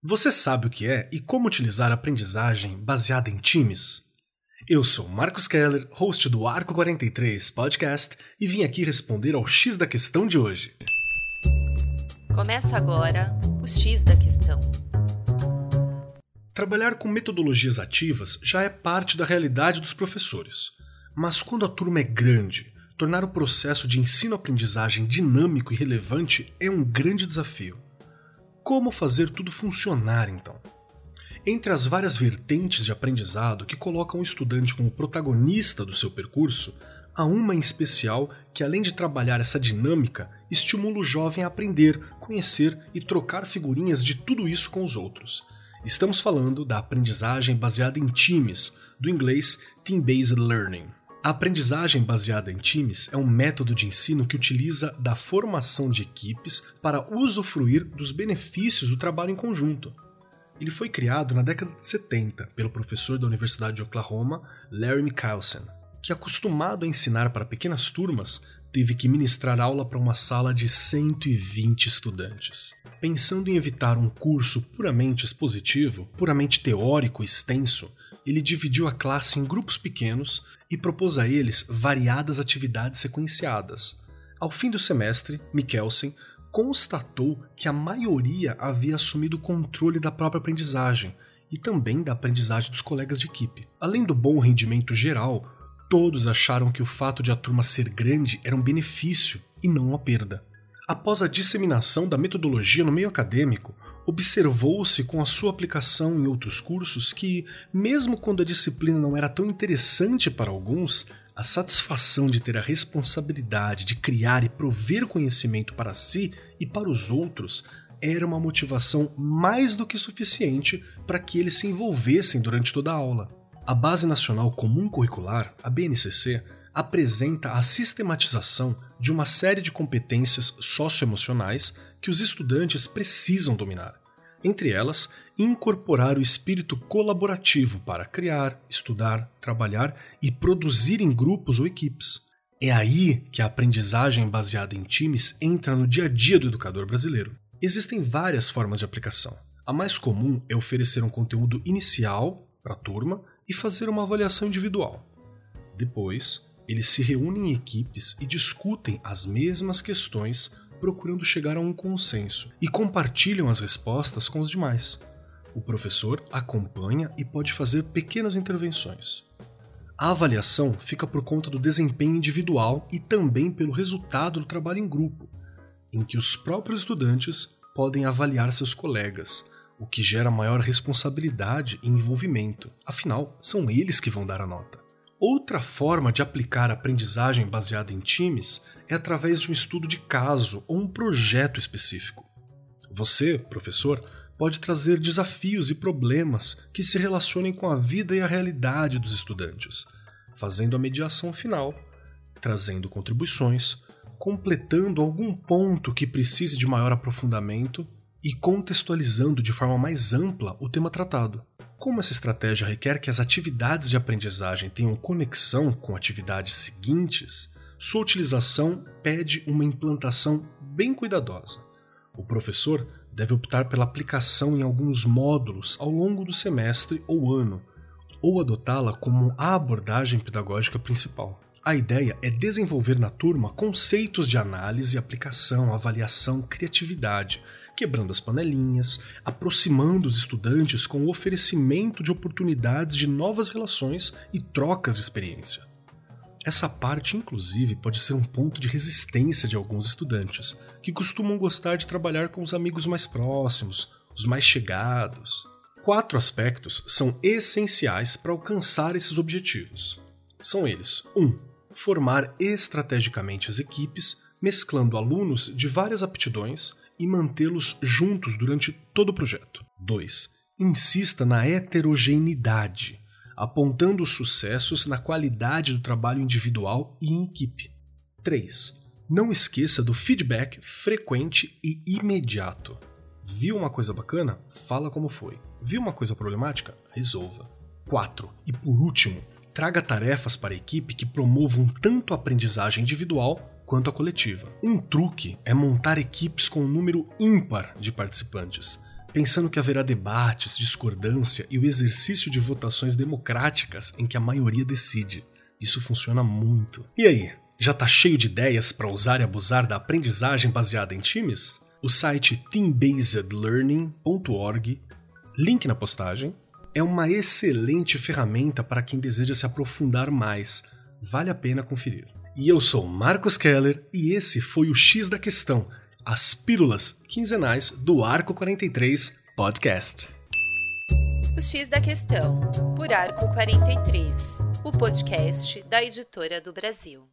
Você sabe o que é e como utilizar a aprendizagem baseada em times? Eu sou Marcos Keller, host do Arco 43 Podcast, e vim aqui responder ao X da questão de hoje. Começa agora o X da questão. Trabalhar com metodologias ativas já é parte da realidade dos professores. Mas quando a turma é grande, tornar o processo de ensino-aprendizagem dinâmico e relevante é um grande desafio. Como fazer tudo funcionar então? Entre as várias vertentes de aprendizado que colocam o estudante como protagonista do seu percurso, há uma em especial que, além de trabalhar essa dinâmica, estimula o jovem a aprender, conhecer e trocar figurinhas de tudo isso com os outros. Estamos falando da aprendizagem baseada em times, do inglês Team-Based Learning. A aprendizagem baseada em times é um método de ensino que utiliza da formação de equipes para usufruir dos benefícios do trabalho em conjunto. Ele foi criado na década de 70 pelo professor da Universidade de Oklahoma, Larry Michelson, que, acostumado a ensinar para pequenas turmas, teve que ministrar aula para uma sala de 120 estudantes. Pensando em evitar um curso puramente expositivo, puramente teórico e extenso, ele dividiu a classe em grupos pequenos e propôs a eles variadas atividades sequenciadas. Ao fim do semestre, Mikkelsen constatou que a maioria havia assumido o controle da própria aprendizagem e também da aprendizagem dos colegas de equipe. Além do bom rendimento geral, todos acharam que o fato de a turma ser grande era um benefício e não uma perda. Após a disseminação da metodologia no meio acadêmico, observou-se com a sua aplicação em outros cursos que, mesmo quando a disciplina não era tão interessante para alguns, a satisfação de ter a responsabilidade de criar e prover conhecimento para si e para os outros era uma motivação mais do que suficiente para que eles se envolvessem durante toda a aula. A Base Nacional Comum Curricular, a BNCC, apresenta a sistematização de uma série de competências socioemocionais que os estudantes precisam dominar. Entre elas, incorporar o espírito colaborativo para criar, estudar, trabalhar e produzir em grupos ou equipes. É aí que a aprendizagem baseada em times entra no dia a dia do educador brasileiro. Existem várias formas de aplicação. A mais comum é oferecer um conteúdo inicial para a turma e fazer uma avaliação individual. Depois, eles se reúnem em equipes e discutem as mesmas questões, procurando chegar a um consenso, e compartilham as respostas com os demais. O professor acompanha e pode fazer pequenas intervenções. A avaliação fica por conta do desempenho individual e também pelo resultado do trabalho em grupo, em que os próprios estudantes podem avaliar seus colegas, o que gera maior responsabilidade e envolvimento, afinal, são eles que vão dar a nota. Outra forma de aplicar a aprendizagem baseada em times é através de um estudo de caso ou um projeto específico. Você, professor, pode trazer desafios e problemas que se relacionem com a vida e a realidade dos estudantes, fazendo a mediação final, trazendo contribuições, completando algum ponto que precise de maior aprofundamento e contextualizando de forma mais ampla o tema tratado. Como essa estratégia requer que as atividades de aprendizagem tenham conexão com atividades seguintes, sua utilização pede uma implantação bem cuidadosa. O professor deve optar pela aplicação em alguns módulos ao longo do semestre ou ano, ou adotá-la como a abordagem pedagógica principal. A ideia é desenvolver na turma conceitos de análise, aplicação, avaliação, criatividade, quebrando as panelinhas, aproximando os estudantes com o oferecimento de oportunidades de novas relações e trocas de experiência. Essa parte, inclusive, pode ser um ponto de resistência de alguns estudantes, que costumam gostar de trabalhar com os amigos mais próximos, os mais chegados. Quatro aspectos são essenciais para alcançar esses objetivos. São eles: 1. Um, formar estrategicamente as equipes, mesclando alunos de várias aptidões e mantê-los juntos durante todo o projeto. 2. Insista na heterogeneidade, apontando os sucessos na qualidade do trabalho individual e em equipe. 3. Não esqueça do feedback frequente e imediato. Viu uma coisa bacana? Fala como foi. Viu uma coisa problemática? Resolva. 4. E por último, traga tarefas para a equipe que promovam tanto a aprendizagem individual quanto a coletiva. Um truque é montar equipes com um número ímpar de participantes, pensando que haverá debates, discordância e o exercício de votações democráticas em que a maioria decide. Isso funciona muito. E aí, já tá cheio de ideias para usar e abusar da aprendizagem baseada em times? O site teambasedlearning.org, link na postagem, é uma excelente ferramenta para quem deseja se aprofundar mais. Vale a pena conferir. E eu sou Marcos Keller e esse foi o X da Questão, as pílulas quinzenais do Arco 43 Podcast. O X da Questão, por Arco 43, o podcast da editora do Brasil.